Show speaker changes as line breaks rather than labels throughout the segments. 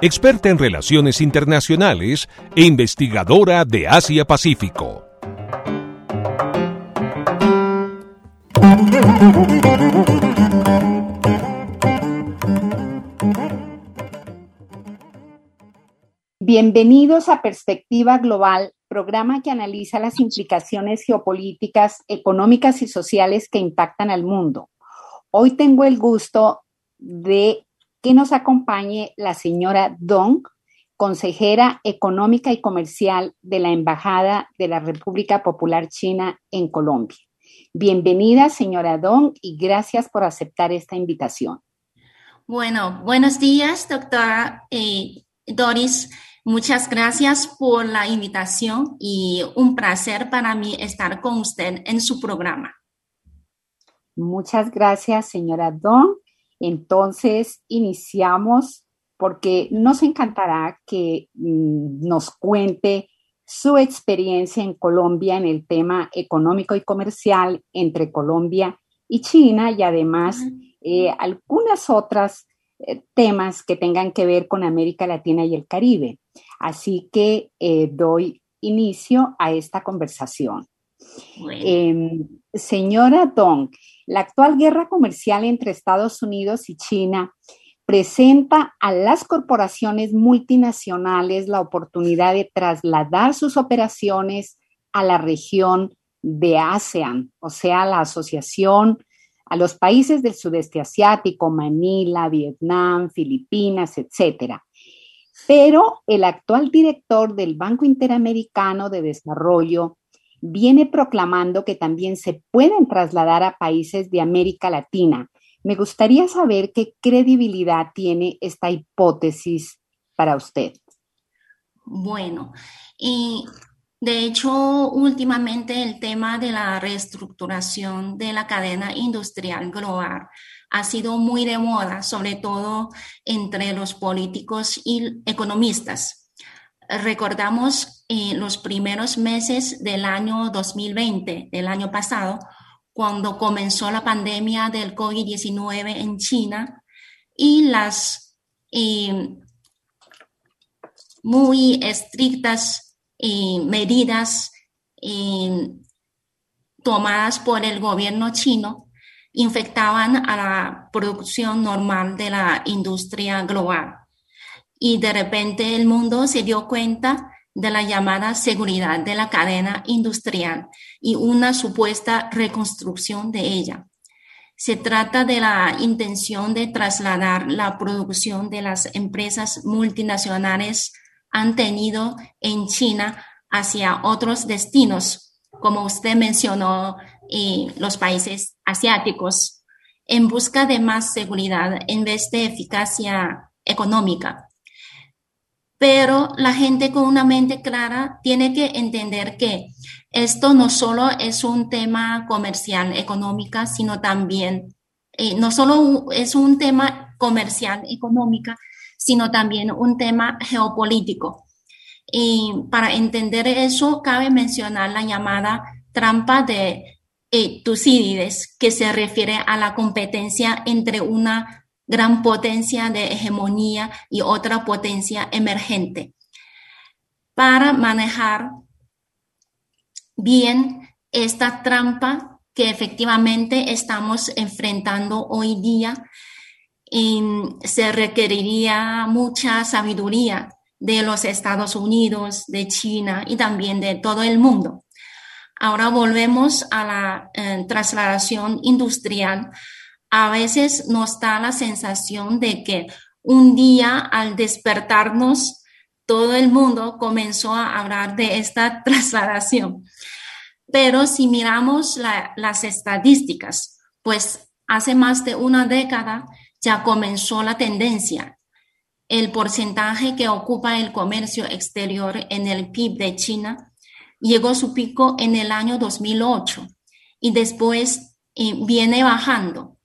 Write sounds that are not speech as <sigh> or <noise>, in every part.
experta en relaciones internacionales e investigadora de Asia-Pacífico.
Bienvenidos a Perspectiva Global, programa que analiza las implicaciones geopolíticas, económicas y sociales que impactan al mundo. Hoy tengo el gusto de que nos acompañe la señora Dong, consejera económica y comercial de la Embajada de la República Popular China en Colombia. Bienvenida, señora Dong, y gracias por aceptar esta invitación.
Bueno, buenos días, doctora eh, Doris. Muchas gracias por la invitación y un placer para mí estar con usted en su programa.
Muchas gracias, señora Dong. Entonces, iniciamos porque nos encantará que mm, nos cuente su experiencia en Colombia en el tema económico y comercial entre Colombia y China y además eh, algunas otras eh, temas que tengan que ver con América Latina y el Caribe. Así que eh, doy inicio a esta conversación. Em, señora Dong, la actual guerra comercial entre Estados Unidos y China presenta a las corporaciones multinacionales la oportunidad de trasladar sus operaciones a la región de ASEAN, o sea, la asociación a los países del sudeste asiático, Manila, Vietnam, Filipinas, etcétera. Pero el actual director del Banco Interamericano de Desarrollo, viene proclamando que también se pueden trasladar a países de América Latina. Me gustaría saber qué credibilidad tiene esta hipótesis para usted.
Bueno, y de hecho, últimamente el tema de la reestructuración de la cadena industrial global ha sido muy de moda, sobre todo entre los políticos y economistas recordamos eh, los primeros meses del año 2020, del año pasado, cuando comenzó la pandemia del COVID-19 en China y las eh, muy estrictas eh, medidas tomadas por el gobierno chino infectaban a la producción normal de la industria global. Y de repente el mundo se dio cuenta de la llamada seguridad de la cadena industrial y una supuesta reconstrucción de ella. Se trata de la intención de trasladar la producción de las empresas multinacionales han tenido en China hacia otros destinos, como usted mencionó, eh, los países asiáticos, en busca de más seguridad en vez de eficacia económica pero la gente con una mente clara tiene que entender que esto no solo es un tema comercial, económica, sino también, eh, no solo es un tema comercial, económica, sino también un tema geopolítico. Y para entender eso, cabe mencionar la llamada trampa de eh, Tucídides, que se refiere a la competencia entre una gran potencia de hegemonía y otra potencia emergente. Para manejar bien esta trampa que efectivamente estamos enfrentando hoy día, se requeriría mucha sabiduría de los Estados Unidos, de China y también de todo el mundo. Ahora volvemos a la eh, trasladación industrial a veces nos da la sensación de que un día al despertarnos, todo el mundo comenzó a hablar de esta <laughs> trasladación. Pero si miramos las estadísticas, pues hace más de una década ya comenzó la tendencia. el porcentaje que ocupa el comercio exterior en el PIB de China llegó a su pico en el año 2008 y después eh, viene bajando.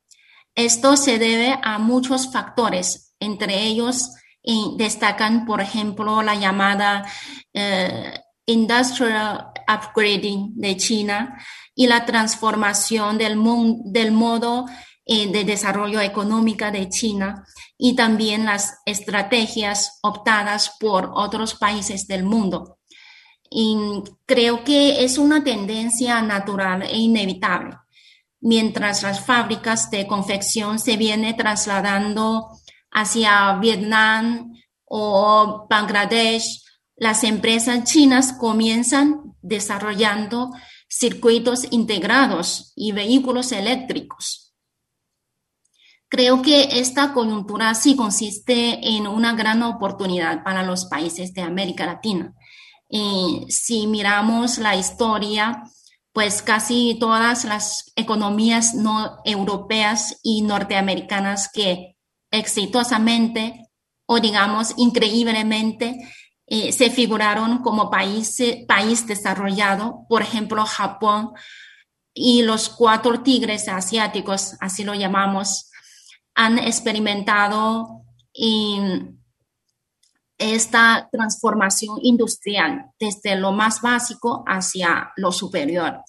Esto se debe a muchos factores, entre ellos eh, destacan, por ejemplo, la llamada eh, Industrial Upgrading de China y la transformación del, del modo de desarrollo económico de China y también las estrategias optadas por otros países del mundo. Y creo que es una tendencia natural e inevitable. Mientras las fábricas de confección se vienen trasladando hacia Vietnam o Bangladesh, las empresas chinas comienzan desarrollando circuitos integrados y vehículos eléctricos Creo que esta coyuntura sí consiste en una gran oportunidad para los países de América Latina. si miramos la historia, pues casi todas las economías no europeas y norteamericanas que exitosamente o digamos increíblemente eh, se figuraron como país, país desarrollado, por ejemplo Japón y los cuatro tigres asiáticos, así lo llamamos, han experimentado esta transformación industrial desde lo más básico hacia lo superior.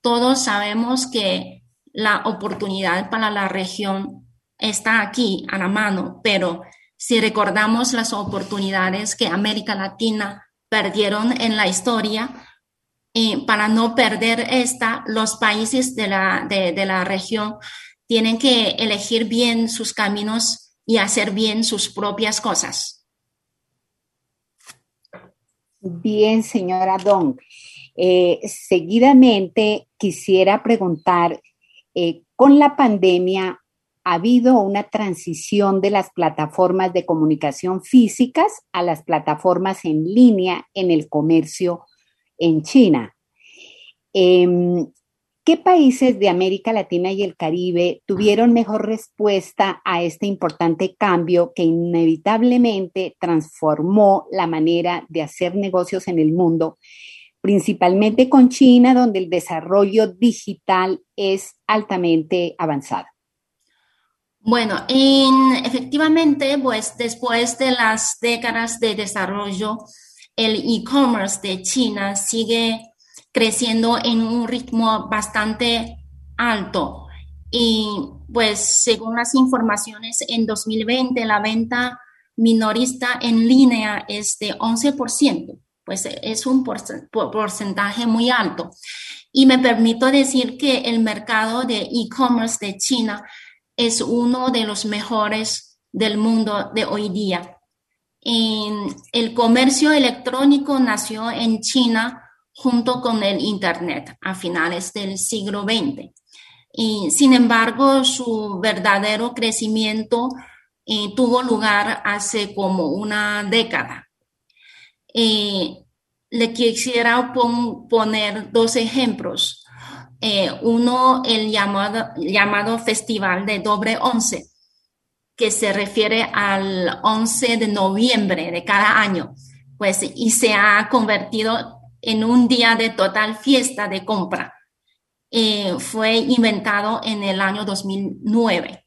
Todos sabemos que la oportunidad para la región está aquí a la mano, pero si recordamos las oportunidades que América Latina perdieron en la historia, eh, para no perder esta, los países de la, de la región tienen que elegir bien sus caminos y hacer bien sus propias cosas.
Bien, señora Don. Eh, seguidamente quisiera preguntar, eh, con la pandemia, ¿ha habido una transición de las plataformas de comunicación físicas a las plataformas en línea en el comercio en China? Em, ¿Qué países de América Latina y el Caribe tuvieron mejor respuesta a este importante cambio que inevitablemente transformó la manera de hacer negocios en el mundo, principalmente con China, donde el desarrollo digital es altamente avanzado?
Bueno, efectivamente, pues después de las décadas de desarrollo, el e-commerce de China sigue creciendo en un ritmo bastante alto. Y pues según las informaciones, en 2020 la venta minorista en línea es de 11%, pues es un porcentaje muy alto. Y me permito decir que el mercado de e-commerce de China es uno de los mejores del mundo de hoy día. el comercio electrónico nació en China junto con el Internet a finales del siglo XX. Y, sin embargo, su verdadero crecimiento eh, tuvo lugar hace como una década. Eh, le quisiera poner dos ejemplos. Eh, uno, el llamado, llamado Festival de Doble Once, que se refiere al 11 de noviembre de cada año, pues, y se ha convertido en un día de total fiesta de compra. Eh, fue inventado en el año 2009.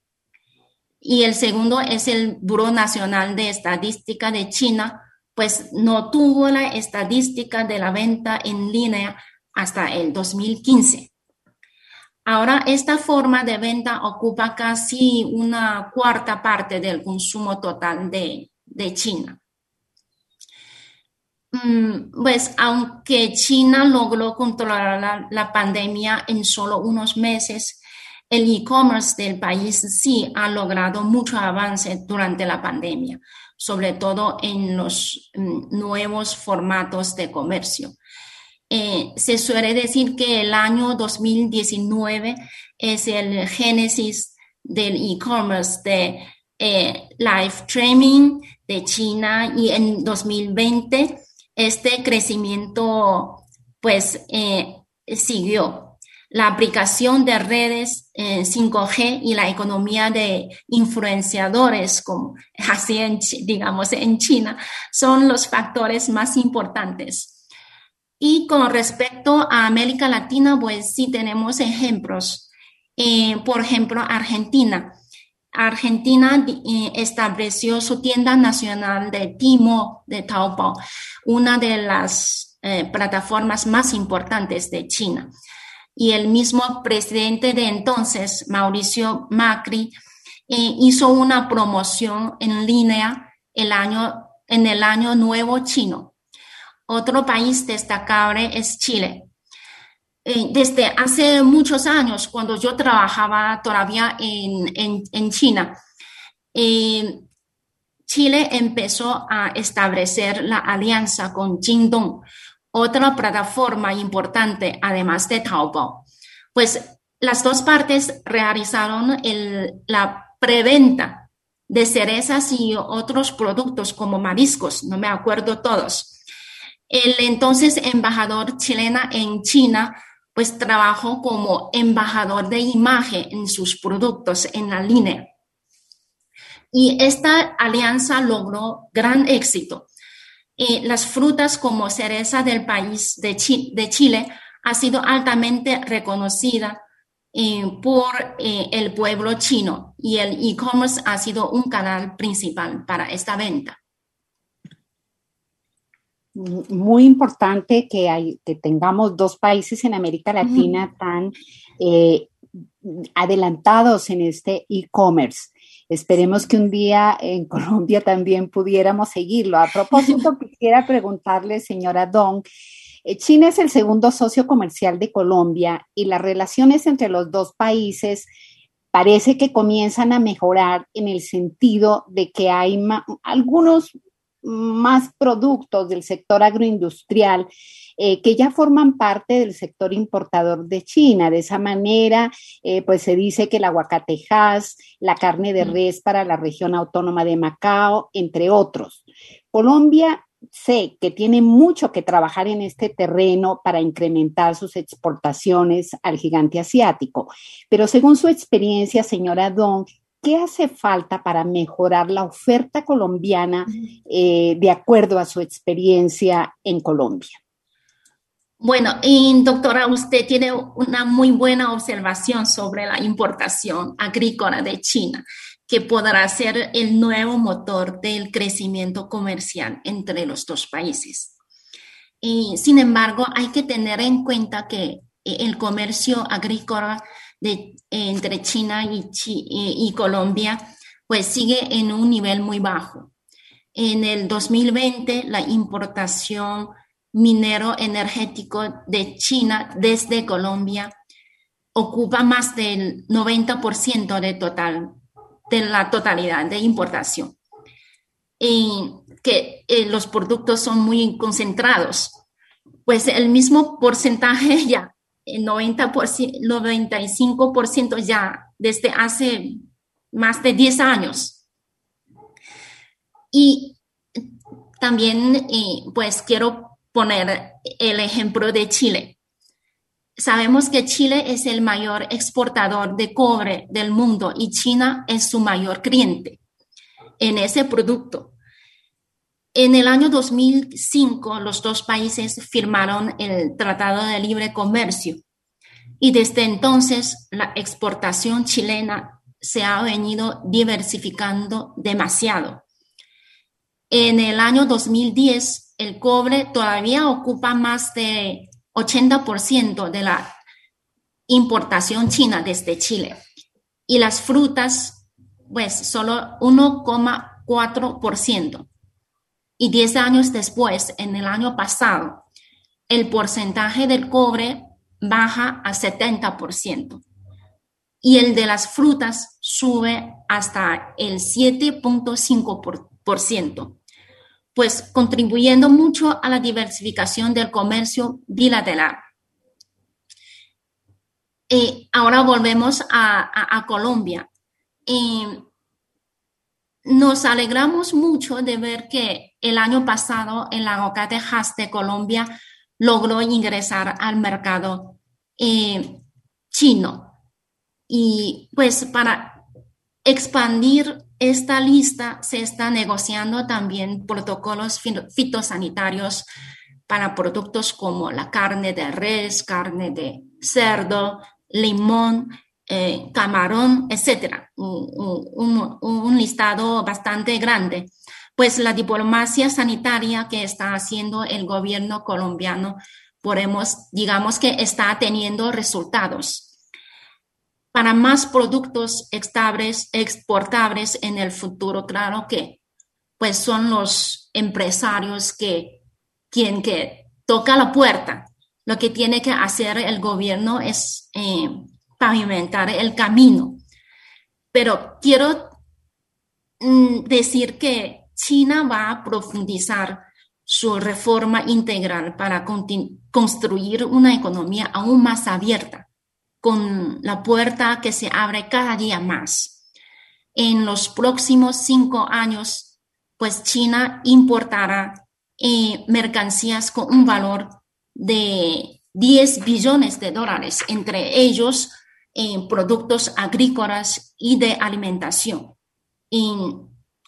Y el segundo es el Buró Nacional de Estadística de China, pues no tuvo la estadística de la venta en línea hasta el 2015. Ahora, esta forma de venta ocupa casi una cuarta parte del consumo total de, de China. Mm, pues aunque China logró controlar la, pandemia en solo unos meses, el e-commerce del país sí ha logrado mucho avance durante la pandemia, sobre todo en los mm, nuevos formatos de comercio. Eh, se suele decir que el año 2019 es el génesis del e-commerce de eh, live streaming de China y en 2020 este crecimiento pues eh, siguió. la aplicación de redes 5G eh, y la economía de influenciadores, como <laughs> así en, digamos en China, son los factores más importantes. Y con respecto a América Latina, pues sí tenemos ejemplos. Eh, por ejemplo, Argentina. Argentina estableció su tienda nacional de Timo, de Taobao, una de las plataformas más importantes de China y el mismo presidente de entonces, Mauricio Macri, eh, hizo una promoción en línea el año, en el año nuevo chino. Otro país destacable es Chile. Eh, desde hace muchos años, cuando yo trabajaba todavía en, en, China, eh, Chile empezó a establecer la alianza con Jingdong, otra plataforma importante, además de Taobao. Pues las dos partes realizaron la preventa de cerezas y otros productos como mariscos, no me acuerdo todos. El entonces embajador chilena en China pues trabajó como embajador de imagen en sus productos en la línea. Y esta alianza logró gran éxito las frutas como cereza del país de, Chile ha sido altamente reconocida eh, por eh, el pueblo chino y el e-commerce ha sido un canal principal para esta venta.
Muy importante que, hay, que tengamos dos países en América Latina tan eh, adelantados en este e-commerce. Esperemos que un día en <laughs> Colombia también pudiéramos seguirlo. A propósito, <laughs> quisiera preguntarle, señora Dong, eh, China es el segundo socio comercial de Colombia y las relaciones entre los dos países parece que comienzan a mejorar en el sentido de que hay algunos más productos del sector agroindustrial eh, que ya forman parte del sector importador de China. De esa manera, eh, pues se dice que el aguacatejas, la carne de res para la región autónoma de Macao, entre otros. Colombia sé que tiene mucho que trabajar en este terreno para incrementar sus exportaciones al gigante asiático, pero según su experiencia, señora Don, ¿qué hace falta para mejorar la oferta colombiana eh, de acuerdo a su experiencia en Colombia?
Bueno, y doctora, usted tiene una muy buena observación sobre la importación agrícola de China, que podrá ser el nuevo motor del crecimiento comercial entre los dos países. Y, sin embargo, hay que tener en cuenta que el comercio agrícola entre China y, Colombia pues sigue en un nivel muy bajo. En el 2020, la importación minero energético de China desde Colombia ocupa más del 90% de, total, de la totalidad de importación. Y que eh, los productos son muy concentrados, pues el mismo porcentaje <laughs> ya, 90%, 95% ya desde hace más de 10 años. Y también, eh, pues quiero poner el ejemplo de Chile. Sabemos que Chile es el mayor exportador de cobre del mundo y China es su mayor cliente en ese producto. En el año 2005, los dos países firmaron el Tratado de Libre Comercio y desde entonces la exportación chilena se ha venido diversificando demasiado. En el año 2010, el cobre todavía ocupa más de 80% de la importación china desde Chile. Y las frutas, pues solo 1,4%. Y 10 años después, en el año pasado, el porcentaje del cobre baja a 70%. Y el de las frutas sube hasta el 7.5% pues contribuyendo mucho a la diversificación del comercio bilateral. Y ahora volvemos a, Colombia. Nos alegramos mucho de ver que el año pasado el aguacate Hass de Colombia logró ingresar al mercado chino. Y pues para expandir esta lista se está negociando también protocolos fitosanitarios para productos como la carne de res, carne de cerdo, limón, eh, camarón, etcétera. Un, listado bastante grande. Pues la diplomacia sanitaria que está haciendo el gobierno colombiano, podemos, digamos que está teniendo resultados. Para más productos exportables en el futuro, claro que pues son los empresarios que quien que toca la puerta. Lo que tiene que hacer el gobierno es eh, pavimentar el camino. Pero quiero mm, decir que China va a profundizar su reforma integral para construir una economía aún más abierta, con la puerta que se abre cada día más. En los próximos cinco años, pues China importará eh, mercancías con un valor de 10 billones de dólares, entre ellos en productos agrícolas y de alimentación. Y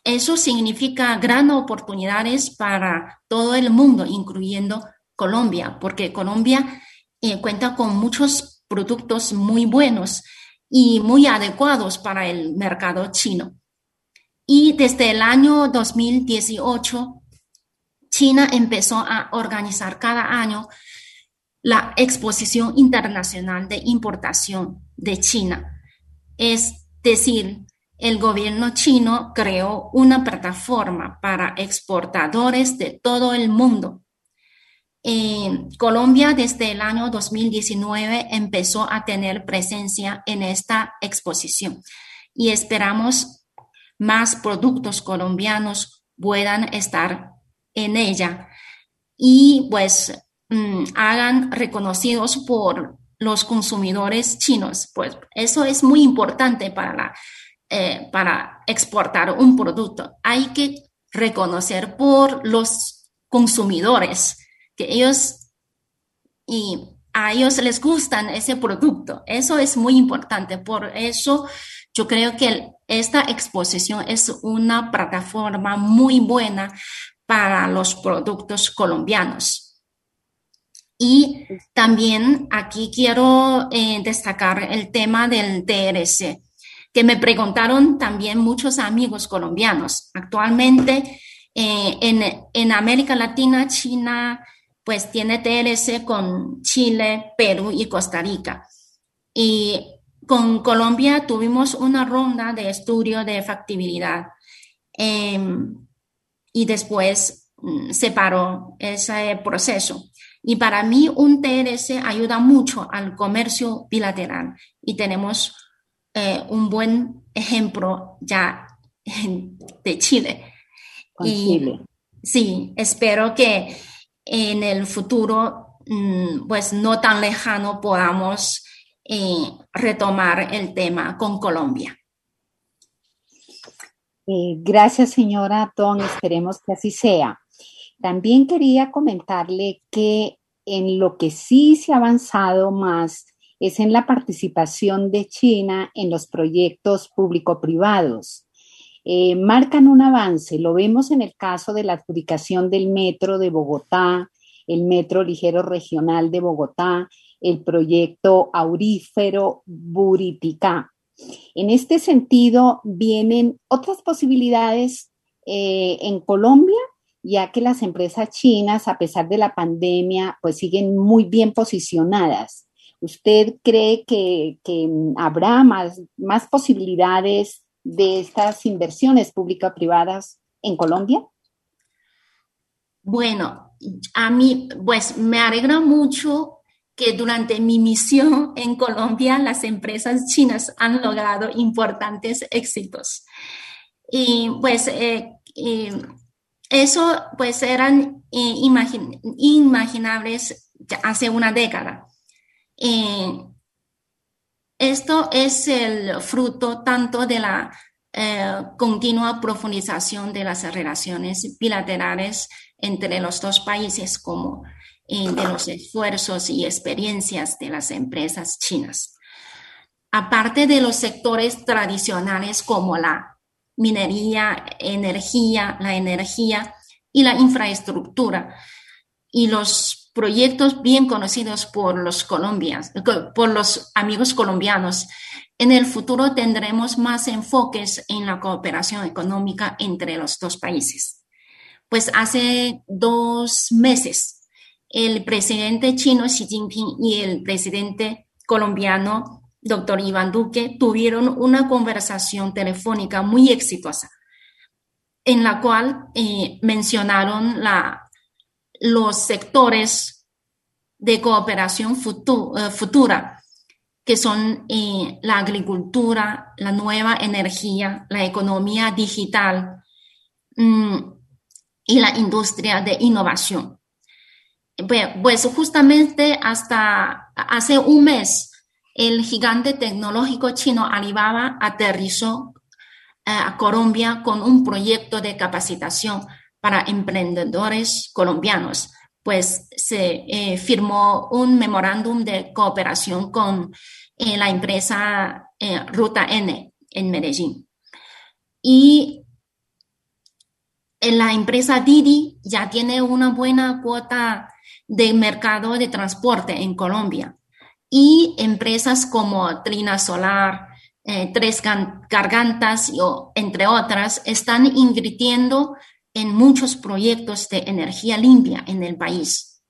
eso significa grandes oportunidades para todo el mundo, incluyendo Colombia, porque Colombia eh, cuenta con muchos productos muy buenos y muy adecuados para el mercado chino. Y desde el año 2018, China empezó a organizar cada año la Exposición Internacional de Importación de China. Es decir, el gobierno chino creó una plataforma para exportadores de todo el mundo. Colombia desde el año 2019 empezó a tener presencia en esta exposición y esperamos más productos colombianos puedan estar en ella y pues mm, hagan reconocidos por los consumidores chinos. Pues eso es muy importante para, la, eh, para exportar un producto. Hay que reconocer por los consumidores que ellos y a ellos les gustan ese producto. Eso es muy importante. Por eso yo creo que esta exposición es una plataforma muy buena para los productos colombianos. Y también aquí quiero eh, destacar el tema del TRC, que me preguntaron también muchos amigos colombianos. Actualmente eh, en, en América Latina, China pues tiene TRC con Chile, Perú y Costa Rica. Y con Colombia tuvimos una ronda de estudio de factibilidad em, y después mm, se paró ese proceso. Y para mí un TRS ayuda mucho al comercio bilateral y tenemos eh, un buen ejemplo ya de Chile. y, Sí, espero que en el futuro, mm, pues no tan lejano, podamos eh, retomar el tema con Colombia.
Eh, gracias, señora Ton. Esperemos que así sea. También quería comentarle que en lo que sí se ha avanzado más es en la participación de China en los proyectos público-privados. Eh, marcan un avance, lo vemos en el caso de la adjudicación del metro de Bogotá, el metro ligero regional de Bogotá, el proyecto aurífero Buriticá. En este sentido, vienen otras posibilidades eh, en Colombia ya que las empresas chinas, a pesar de la pandemia, pues siguen muy bien posicionadas. ¿Usted cree que, habrá más, posibilidades de estas inversiones público-privadas en Colombia?
Bueno, a mí, pues me alegra mucho que durante mi misión en Colombia las empresas chinas han logrado importantes éxitos. Y pues eh, eso pues eran eh, inimaginables hace una década. Eh, esto es el fruto tanto de la eh, continua profundización de las relaciones bilaterales entre los dos países como de los esfuerzos y experiencias de las empresas chinas. aparte de los sectores tradicionales como la minería, energía, la energía y la infraestructura, y los proyectos bien conocidos por los colombianos, por los amigos colombianos. En el futuro tendremos más enfoques en la cooperación económica entre los dos países. Pues hace dos meses, el presidente chino Xi Jinping y el presidente colombiano, doctor Iván Duque, tuvieron una conversación telefónica muy exitosa, en la cual eh, mencionaron la, los sectores de cooperación eh, futura, que son eh, la agricultura, la nueva energía, la economía digital mm, y la industria de innovación. Pues justamente hasta hace un mes, el gigante tecnológico chino Alibaba aterrizó eh, a Colombia con un proyecto de capacitación para emprendedores colombianos, pues se eh, firmó un memorándum de cooperación con eh, la empresa Ruta N en Medellín. Y la empresa Didi ya tiene una buena cuota de mercado de transporte en Colombia. Y empresas como Trina Solar, Tres Gargantas, entre otras, están invirtiendo en muchos proyectos de energía limpia en el país.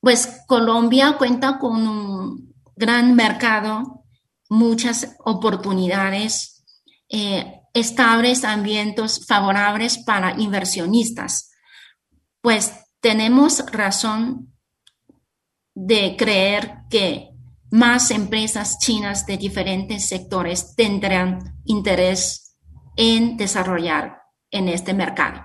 Pues Colombia cuenta con un gran mercado, muchas oportunidades, eh, estables ambientes favorables para inversionistas. Pues tenemos razón de creer que más empresas chinas de diferentes sectores tendrán interés en desarrollar en este mercado.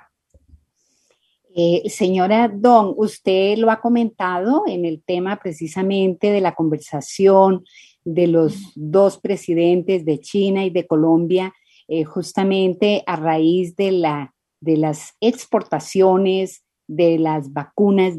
Eh, señora Don, usted lo ha comentado en el tema precisamente de la conversación de los dos presidentes de China y de Colombia, eh, justamente a raíz de, la, de las exportaciones de las vacunas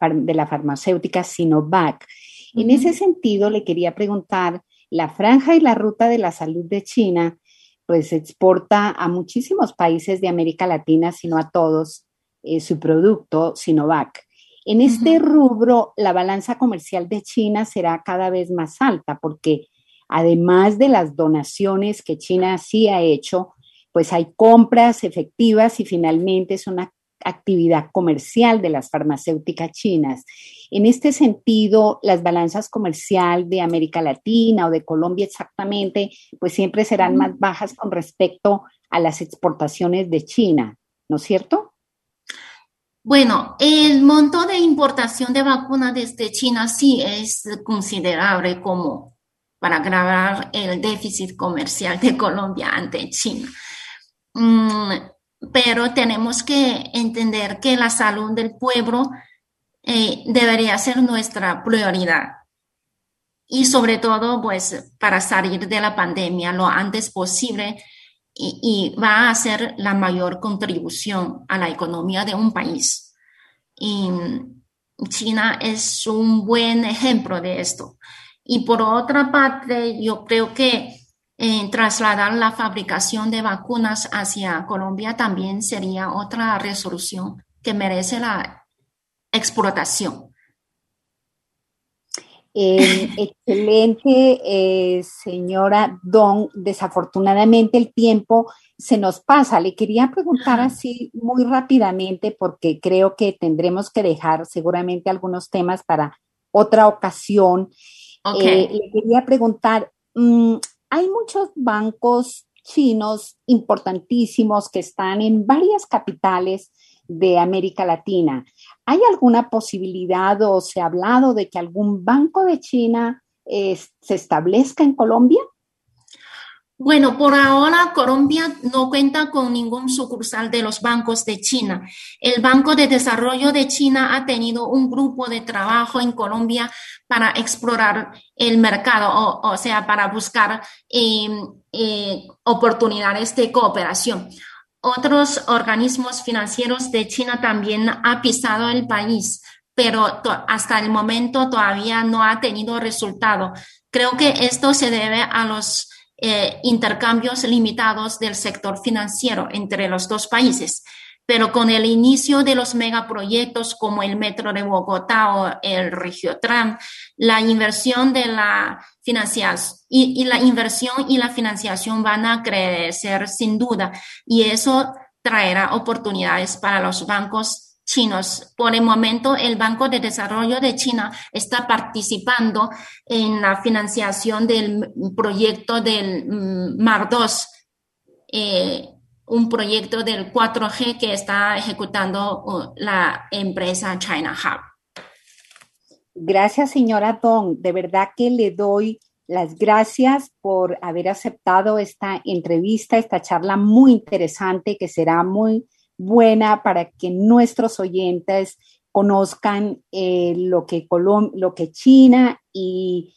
de la farmacéutica Sinovac. En ese sentido, le quería preguntar, la franja y la ruta de la salud de China pues exporta a muchísimos países de América Latina, sino a todos, eh, su producto Sinovac. En este rubro, la balanza comercial de China será cada vez más alta porque además de las donaciones que China sí ha hecho, pues hay compras efectivas y finalmente es una actividad comercial de las farmacéuticas chinas. En este sentido, las balanzas comercial de América Latina o de Colombia exactamente, pues siempre serán más bajas con respecto a las exportaciones de China, ¿no es cierto?
Bueno, el monto de importación de vacunas desde China sí es considerable como para agravar el déficit comercial de Colombia ante China. Mm, pero tenemos que entender que la salud del pueblo eh, debería ser nuestra prioridad. Y sobre todo, pues, para salir de la pandemia lo antes posible y, va a ser la mayor contribución a la economía de un país. Y China es un buen ejemplo de esto. Y por otra parte, yo creo que eh, trasladar la fabricación de vacunas hacia Colombia también sería otra resolución que merece la explotación.
Eh, <laughs> excelente, eh, señora Don. Desafortunadamente el tiempo se nos pasa. Le quería preguntar así muy rápidamente porque creo que tendremos que dejar seguramente algunos temas para otra ocasión. le quería preguntar, mm, hay muchos bancos chinos importantísimos que están en varias capitales de América Latina. ¿Hay alguna posibilidad o se ha hablado de que algún banco de China eh, se establezca en Colombia?
Bueno, por ahora Colombia no cuenta con ningún sucursal de los bancos de China. El Banco de Desarrollo de China ha tenido un grupo de trabajo en Colombia para explorar el mercado, o, sea, para buscar em, eh, oportunidades de cooperación. Otros organismos financieros de China también han pisado el país pero hasta el momento todavía no ha tenido resultado. Creo que esto se debe a los eh, intercambios limitados del sector financiero entre los dos países. Pero con el inicio de los megaproyectos como el Metro de Bogotá o el Regiotram, la inversión de la financiación y, y la inversión y la financiación van a crecer sin duda. Y eso traerá oportunidades para los bancos chinos. Por el momento, el Banco de Desarrollo de China está participando en la financiación del proyecto del mm, Mar 2, eh, un proyecto del 4G que está ejecutando la empresa China Hub.
Gracias, señora Dong. De verdad que le doy las gracias por haber aceptado esta entrevista, esta charla muy interesante que será muy buena para que nuestros oyentes conozcan eh, lo, que lo que China y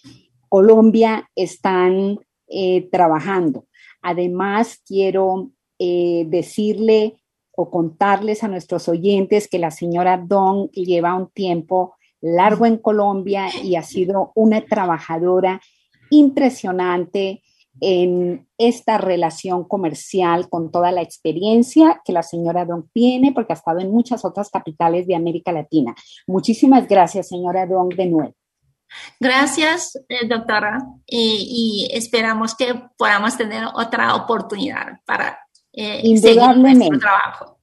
Colombia están eh, trabajando. Además, quiero eh, decirle o contarles a nuestros oyentes que la señora Dong lleva un tiempo largo en Colombia y ha sido una trabajadora impresionante en esta relación comercial con toda la experiencia que la señora Dong tiene, porque ha estado en muchas otras capitales de América Latina. Muchísimas gracias, señora Dong, de nuevo.
Gracias, eh, doctora, y, esperamos que podamos tener otra oportunidad para eh,
Indudablemente. seguir trabajo.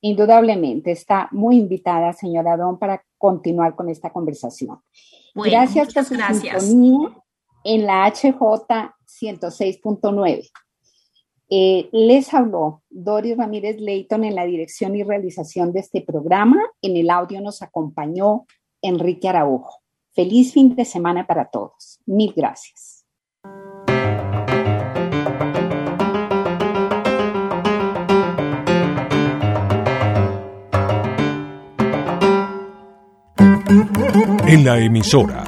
Indudablemente, está muy invitada, señora Don, para continuar con esta conversación. gracias por su gracias. En la HJ 106.9. Eh, les habló Doris Ramírez Leighton en la dirección y realización de este programa. En el audio nos acompañó Enrique Araujo. Feliz fin de semana para todos. Mil gracias.
En la emisora